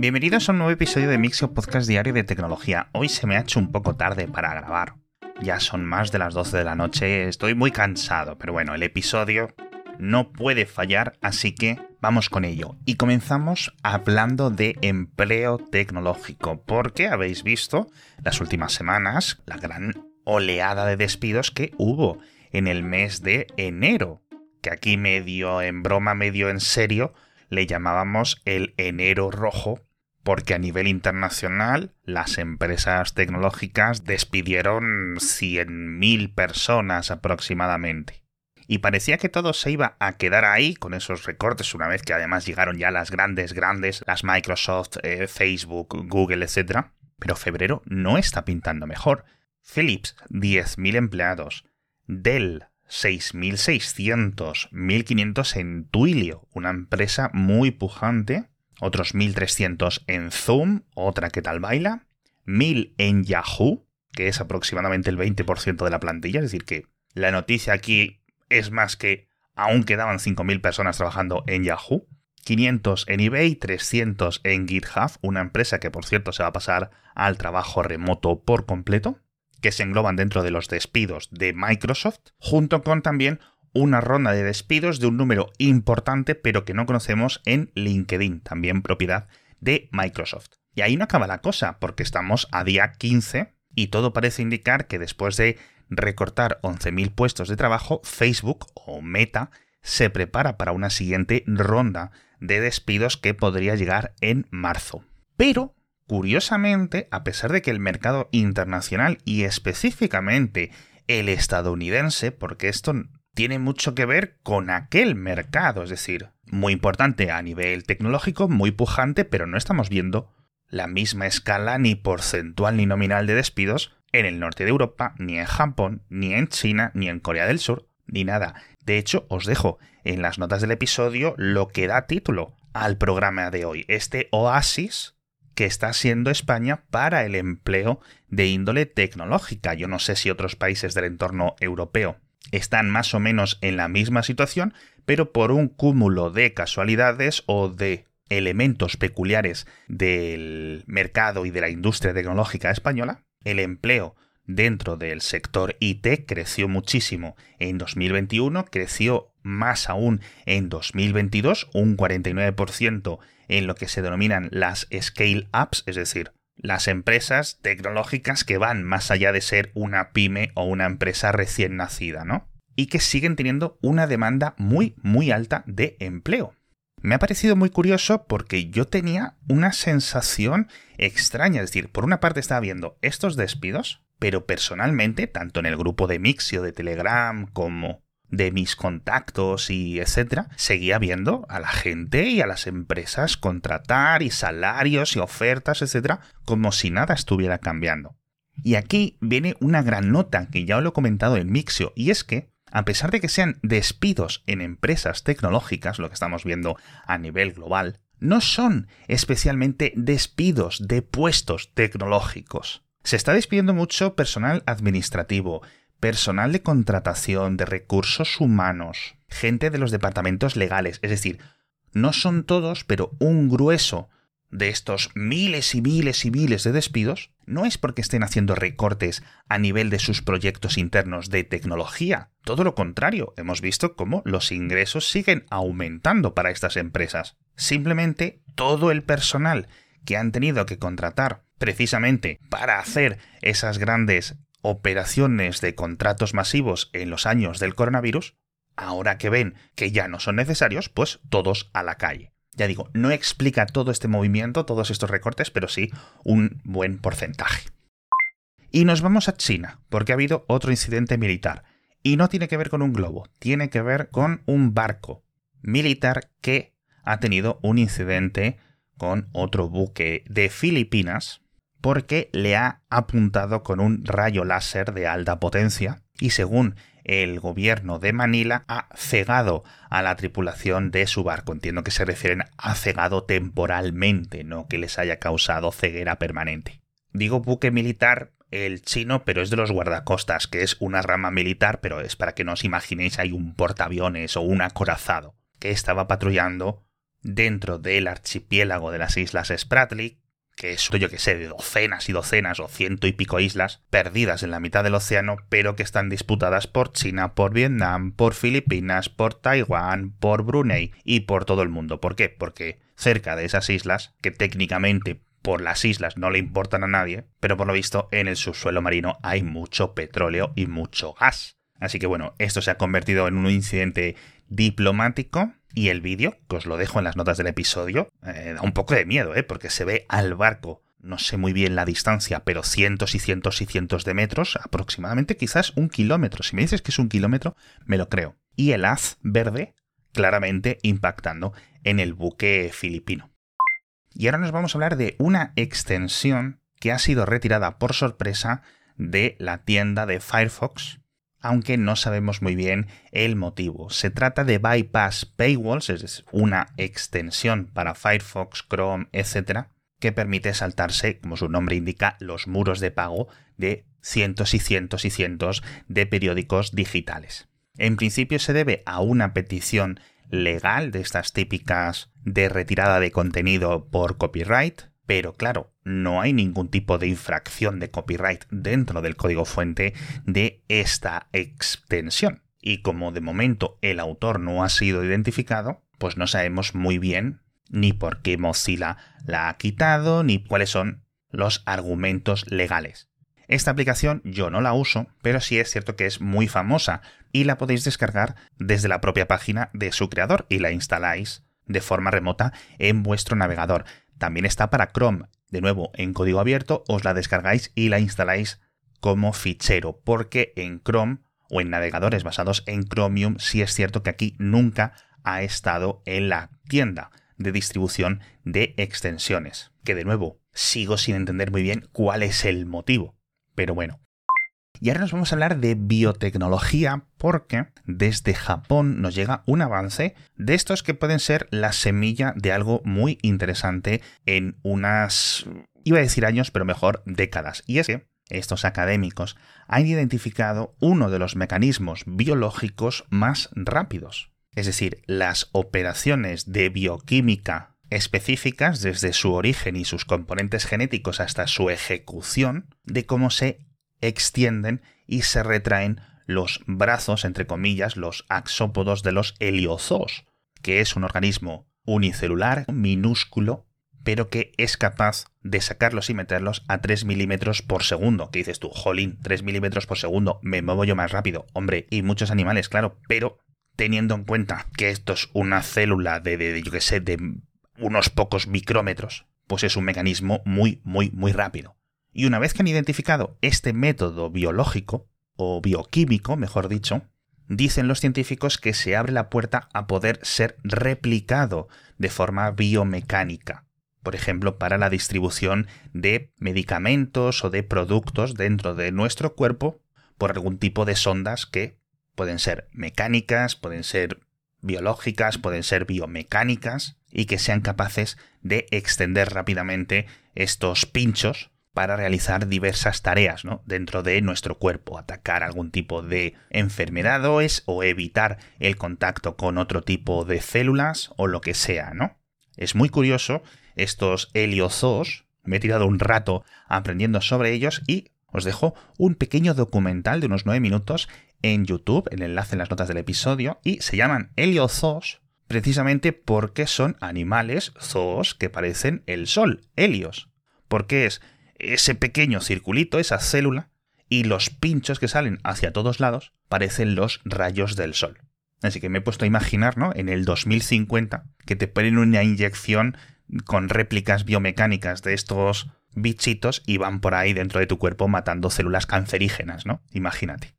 Bienvenidos a un nuevo episodio de Mixio Podcast Diario de Tecnología. Hoy se me ha hecho un poco tarde para grabar. Ya son más de las 12 de la noche, estoy muy cansado, pero bueno, el episodio no puede fallar, así que vamos con ello. Y comenzamos hablando de empleo tecnológico, porque habéis visto las últimas semanas la gran oleada de despidos que hubo en el mes de enero, que aquí medio en broma, medio en serio, le llamábamos el enero rojo, porque a nivel internacional las empresas tecnológicas despidieron 100.000 personas aproximadamente. Y parecía que todo se iba a quedar ahí con esos recortes una vez que además llegaron ya las grandes, grandes, las Microsoft, eh, Facebook, Google, etc. Pero febrero no está pintando mejor. Philips, 10.000 empleados. Dell, 6.600, 1.500 en Twilio, una empresa muy pujante, otros 1.300 en Zoom, otra que tal baila, 1.000 en Yahoo, que es aproximadamente el 20% de la plantilla, es decir, que la noticia aquí es más que aún quedaban 5.000 personas trabajando en Yahoo, 500 en eBay, 300 en GitHub, una empresa que por cierto se va a pasar al trabajo remoto por completo, que se engloban dentro de los despidos de Microsoft, junto con también una ronda de despidos de un número importante pero que no conocemos en LinkedIn, también propiedad de Microsoft. Y ahí no acaba la cosa, porque estamos a día 15 y todo parece indicar que después de recortar 11.000 puestos de trabajo, Facebook o Meta se prepara para una siguiente ronda de despidos que podría llegar en marzo. Pero Curiosamente, a pesar de que el mercado internacional y específicamente el estadounidense, porque esto tiene mucho que ver con aquel mercado, es decir, muy importante a nivel tecnológico, muy pujante, pero no estamos viendo la misma escala ni porcentual ni nominal de despidos en el norte de Europa, ni en Japón, ni en China, ni en Corea del Sur, ni nada. De hecho, os dejo en las notas del episodio lo que da título al programa de hoy, este oasis que está siendo España para el empleo de índole tecnológica. Yo no sé si otros países del entorno europeo están más o menos en la misma situación, pero por un cúmulo de casualidades o de elementos peculiares del mercado y de la industria tecnológica española, el empleo dentro del sector IT creció muchísimo en 2021, creció más aún en 2022, un 49% en lo que se denominan las scale-ups, es decir, las empresas tecnológicas que van más allá de ser una pyme o una empresa recién nacida, ¿no? Y que siguen teniendo una demanda muy, muy alta de empleo. Me ha parecido muy curioso porque yo tenía una sensación extraña, es decir, por una parte estaba viendo estos despidos, pero personalmente, tanto en el grupo de Mixio de Telegram como de mis contactos y etcétera, seguía viendo a la gente y a las empresas contratar y salarios y ofertas, etcétera, como si nada estuviera cambiando. Y aquí viene una gran nota que ya os lo he comentado en Mixio, y es que, a pesar de que sean despidos en empresas tecnológicas, lo que estamos viendo a nivel global, no son especialmente despidos de puestos tecnológicos. Se está despidiendo mucho personal administrativo, personal de contratación, de recursos humanos, gente de los departamentos legales, es decir, no son todos, pero un grueso de estos miles y miles y miles de despidos no es porque estén haciendo recortes a nivel de sus proyectos internos de tecnología. Todo lo contrario, hemos visto cómo los ingresos siguen aumentando para estas empresas. Simplemente todo el personal que han tenido que contratar precisamente para hacer esas grandes operaciones de contratos masivos en los años del coronavirus, ahora que ven que ya no son necesarios, pues todos a la calle. Ya digo, no explica todo este movimiento, todos estos recortes, pero sí un buen porcentaje. Y nos vamos a China, porque ha habido otro incidente militar. Y no tiene que ver con un globo, tiene que ver con un barco militar que ha tenido un incidente con otro buque de Filipinas porque le ha apuntado con un rayo láser de alta potencia y según el gobierno de Manila ha cegado a la tripulación de su barco. Entiendo que se refieren a cegado temporalmente, no que les haya causado ceguera permanente. Digo buque militar el chino, pero es de los guardacostas, que es una rama militar, pero es para que no os imaginéis hay un portaaviones o un acorazado que estaba patrullando dentro del archipiélago de las Islas Spratly, que es, yo que sé, de docenas y docenas o ciento y pico islas perdidas en la mitad del océano, pero que están disputadas por China, por Vietnam, por Filipinas, por Taiwán, por Brunei y por todo el mundo. ¿Por qué? Porque cerca de esas islas, que técnicamente por las islas no le importan a nadie, pero por lo visto en el subsuelo marino hay mucho petróleo y mucho gas. Así que bueno, esto se ha convertido en un incidente diplomático y el vídeo, que os lo dejo en las notas del episodio, eh, da un poco de miedo, ¿eh? porque se ve al barco, no sé muy bien la distancia, pero cientos y cientos y cientos de metros, aproximadamente quizás un kilómetro. Si me dices que es un kilómetro, me lo creo. Y el haz verde claramente impactando en el buque filipino. Y ahora nos vamos a hablar de una extensión que ha sido retirada por sorpresa de la tienda de Firefox aunque no sabemos muy bien el motivo. Se trata de Bypass Paywalls, es una extensión para Firefox, Chrome, etc., que permite saltarse, como su nombre indica, los muros de pago de cientos y cientos y cientos de periódicos digitales. En principio se debe a una petición legal de estas típicas de retirada de contenido por copyright, pero claro, no hay ningún tipo de infracción de copyright dentro del código fuente de esta extensión. Y como de momento el autor no ha sido identificado, pues no sabemos muy bien ni por qué Mozilla la ha quitado, ni cuáles son los argumentos legales. Esta aplicación yo no la uso, pero sí es cierto que es muy famosa y la podéis descargar desde la propia página de su creador y la instaláis de forma remota en vuestro navegador. También está para Chrome. De nuevo, en código abierto os la descargáis y la instaláis como fichero, porque en Chrome o en navegadores basados en Chromium sí es cierto que aquí nunca ha estado en la tienda de distribución de extensiones. Que de nuevo, sigo sin entender muy bien cuál es el motivo. Pero bueno, y ahora nos vamos a hablar de biotecnología porque desde Japón nos llega un avance de estos que pueden ser la semilla de algo muy interesante en unas, iba a decir años, pero mejor décadas. Y es que estos académicos han identificado uno de los mecanismos biológicos más rápidos. Es decir, las operaciones de bioquímica específicas desde su origen y sus componentes genéticos hasta su ejecución, de cómo se extienden y se retraen los brazos, entre comillas, los axópodos de los heliozoos, que es un organismo unicelular, minúsculo, pero que es capaz de sacarlos y meterlos a 3 milímetros por segundo. ¿Qué dices tú? Jolín, 3 milímetros por segundo, me muevo yo más rápido. Hombre, y muchos animales, claro, pero teniendo en cuenta que esto es una célula de, de, de yo que sé, de unos pocos micrómetros, pues es un mecanismo muy, muy, muy rápido. Y una vez que han identificado este método biológico, o bioquímico, mejor dicho, dicen los científicos que se abre la puerta a poder ser replicado de forma biomecánica. Por ejemplo, para la distribución de medicamentos o de productos dentro de nuestro cuerpo por algún tipo de sondas que pueden ser mecánicas, pueden ser biológicas, pueden ser biomecánicas y que sean capaces de extender rápidamente estos pinchos para realizar diversas tareas dentro de nuestro cuerpo, atacar algún tipo de enfermedades o evitar el contacto con otro tipo de células o lo que sea, ¿no? Es muy curioso estos heliozoos, me he tirado un rato aprendiendo sobre ellos y os dejo un pequeño documental de unos 9 minutos en YouTube, el enlace en las notas del episodio, y se llaman heliozoos precisamente porque son animales zoos que parecen el sol, helios. Porque es ese pequeño circulito, esa célula, y los pinchos que salen hacia todos lados parecen los rayos del sol. Así que me he puesto a imaginar, ¿no? En el 2050, que te ponen una inyección con réplicas biomecánicas de estos bichitos y van por ahí dentro de tu cuerpo matando células cancerígenas, ¿no? Imagínate.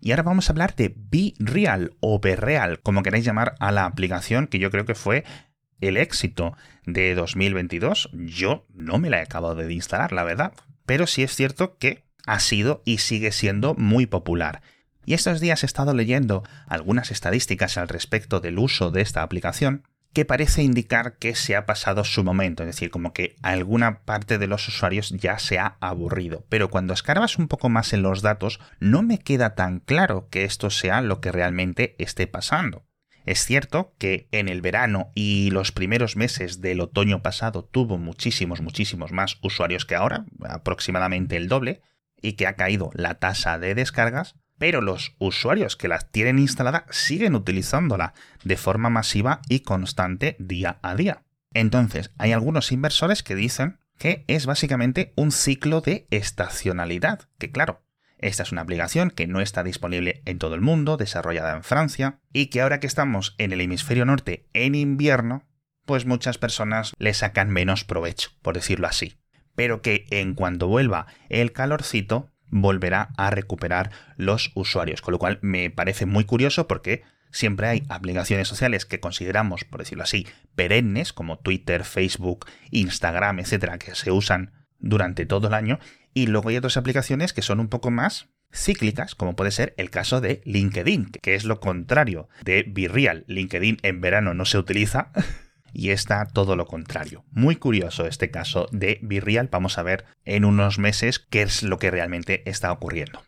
Y ahora vamos a hablar de Be Real o Be Real, como queráis llamar a la aplicación que yo creo que fue el éxito de 2022, yo no me la he acabado de instalar, la verdad. Pero sí es cierto que ha sido y sigue siendo muy popular. Y estos días he estado leyendo algunas estadísticas al respecto del uso de esta aplicación que parece indicar que se ha pasado su momento, es decir, como que alguna parte de los usuarios ya se ha aburrido. Pero cuando escarbas un poco más en los datos, no me queda tan claro que esto sea lo que realmente esté pasando. Es cierto que en el verano y los primeros meses del otoño pasado tuvo muchísimos, muchísimos más usuarios que ahora, aproximadamente el doble, y que ha caído la tasa de descargas, pero los usuarios que la tienen instalada siguen utilizándola de forma masiva y constante día a día. Entonces, hay algunos inversores que dicen que es básicamente un ciclo de estacionalidad, que claro, esta es una aplicación que no está disponible en todo el mundo, desarrollada en Francia, y que ahora que estamos en el hemisferio norte en invierno, pues muchas personas le sacan menos provecho, por decirlo así. Pero que en cuanto vuelva el calorcito, volverá a recuperar los usuarios. Con lo cual me parece muy curioso porque siempre hay aplicaciones sociales que consideramos, por decirlo así, perennes, como Twitter, Facebook, Instagram, etcétera, que se usan durante todo el año y luego hay otras aplicaciones que son un poco más cíclicas, como puede ser el caso de LinkedIn, que es lo contrario de Virreal. LinkedIn en verano no se utiliza y está todo lo contrario. Muy curioso este caso de Virreal. Vamos a ver en unos meses qué es lo que realmente está ocurriendo.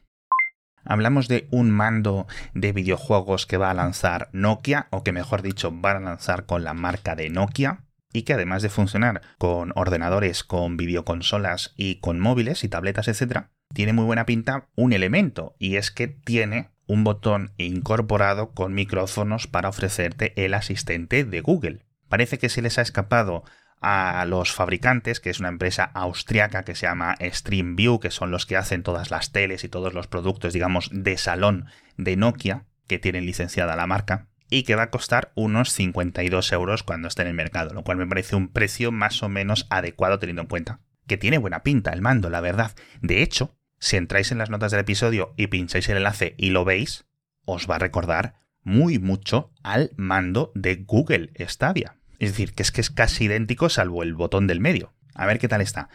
Hablamos de un mando de videojuegos que va a lanzar Nokia, o que mejor dicho, va a lanzar con la marca de Nokia y que además de funcionar con ordenadores, con videoconsolas y con móviles y tabletas, etc., tiene muy buena pinta un elemento y es que tiene un botón incorporado con micrófonos para ofrecerte el asistente de Google. Parece que se les ha escapado a los fabricantes, que es una empresa austriaca que se llama StreamView, que son los que hacen todas las teles y todos los productos, digamos, de salón de Nokia, que tienen licenciada la marca, y que va a costar unos 52 euros cuando esté en el mercado, lo cual me parece un precio más o menos adecuado teniendo en cuenta que tiene buena pinta el mando, la verdad. De hecho, si entráis en las notas del episodio y pincháis el enlace y lo veis, os va a recordar muy mucho al mando de Google Stadia. Es decir, que es que es casi idéntico salvo el botón del medio. A ver qué tal está.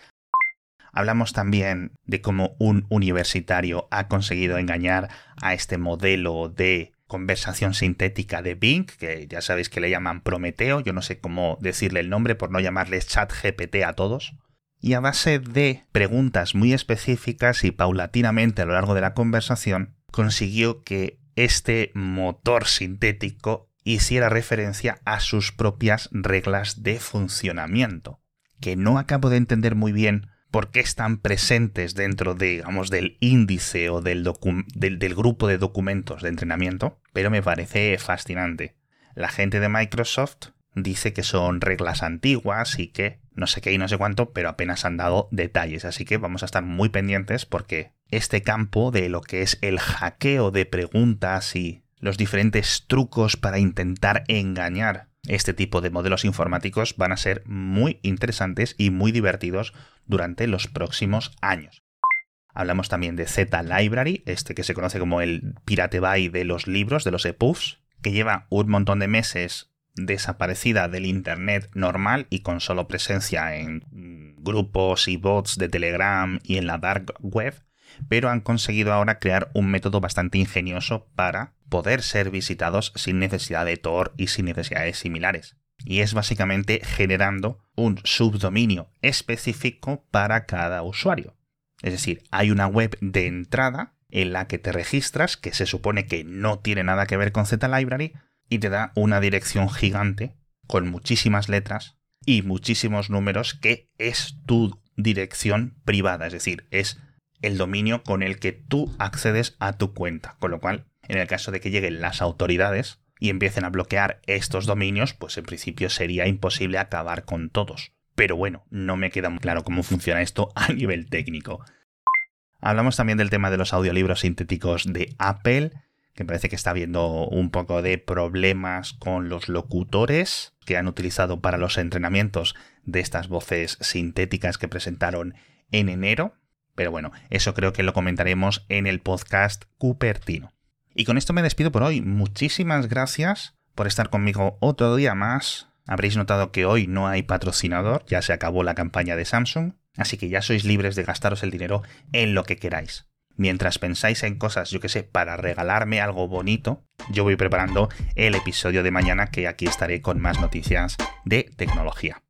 Hablamos también de cómo un universitario ha conseguido engañar a este modelo de conversación sintética de Bing, que ya sabéis que le llaman Prometeo, yo no sé cómo decirle el nombre por no llamarles chat GPT a todos. Y a base de preguntas muy específicas y paulatinamente a lo largo de la conversación, consiguió que este motor sintético hiciera referencia a sus propias reglas de funcionamiento, que no acabo de entender muy bien por qué están presentes dentro de, digamos, del índice o del, del, grupo de documentos de entrenamiento, pero me parece fascinante. La gente de Microsoft dice que son reglas antiguas y que no sé qué y no sé cuánto, pero apenas han dado detalles, así que vamos a estar muy pendientes porque este campo de lo que es el hackeo de preguntas y los diferentes trucos para intentar engañar este tipo de modelos informáticos van a ser muy interesantes y muy divertidos durante los próximos años. Hablamos también de Z Library, este que se conoce como el Pirate Bay de los libros, de los EPUBs, que lleva un montón de meses desaparecida del Internet normal y con solo presencia en grupos y bots de Telegram y en la Dark Web, pero han conseguido ahora crear un método bastante ingenioso para poder ser visitados sin necesidad de Tor y sin necesidades similares. Y es básicamente generando un subdominio específico para cada usuario. Es decir, hay una web de entrada en la que te registras, que se supone que no tiene nada que ver con ZLibrary, y te da una dirección gigante con muchísimas letras y muchísimos números que es tu dirección privada, es decir, es el dominio con el que tú accedes a tu cuenta, con lo cual en el caso de que lleguen las autoridades y empiecen a bloquear estos dominios, pues en principio sería imposible acabar con todos. Pero bueno, no me queda muy claro cómo funciona esto a nivel técnico. Hablamos también del tema de los audiolibros sintéticos de Apple, que parece que está habiendo un poco de problemas con los locutores que han utilizado para los entrenamientos de estas voces sintéticas que presentaron en enero. Pero bueno, eso creo que lo comentaremos en el podcast Cupertino. Y con esto me despido por hoy. Muchísimas gracias por estar conmigo otro día más. Habréis notado que hoy no hay patrocinador, ya se acabó la campaña de Samsung, así que ya sois libres de gastaros el dinero en lo que queráis. Mientras pensáis en cosas, yo que sé, para regalarme algo bonito, yo voy preparando el episodio de mañana que aquí estaré con más noticias de tecnología.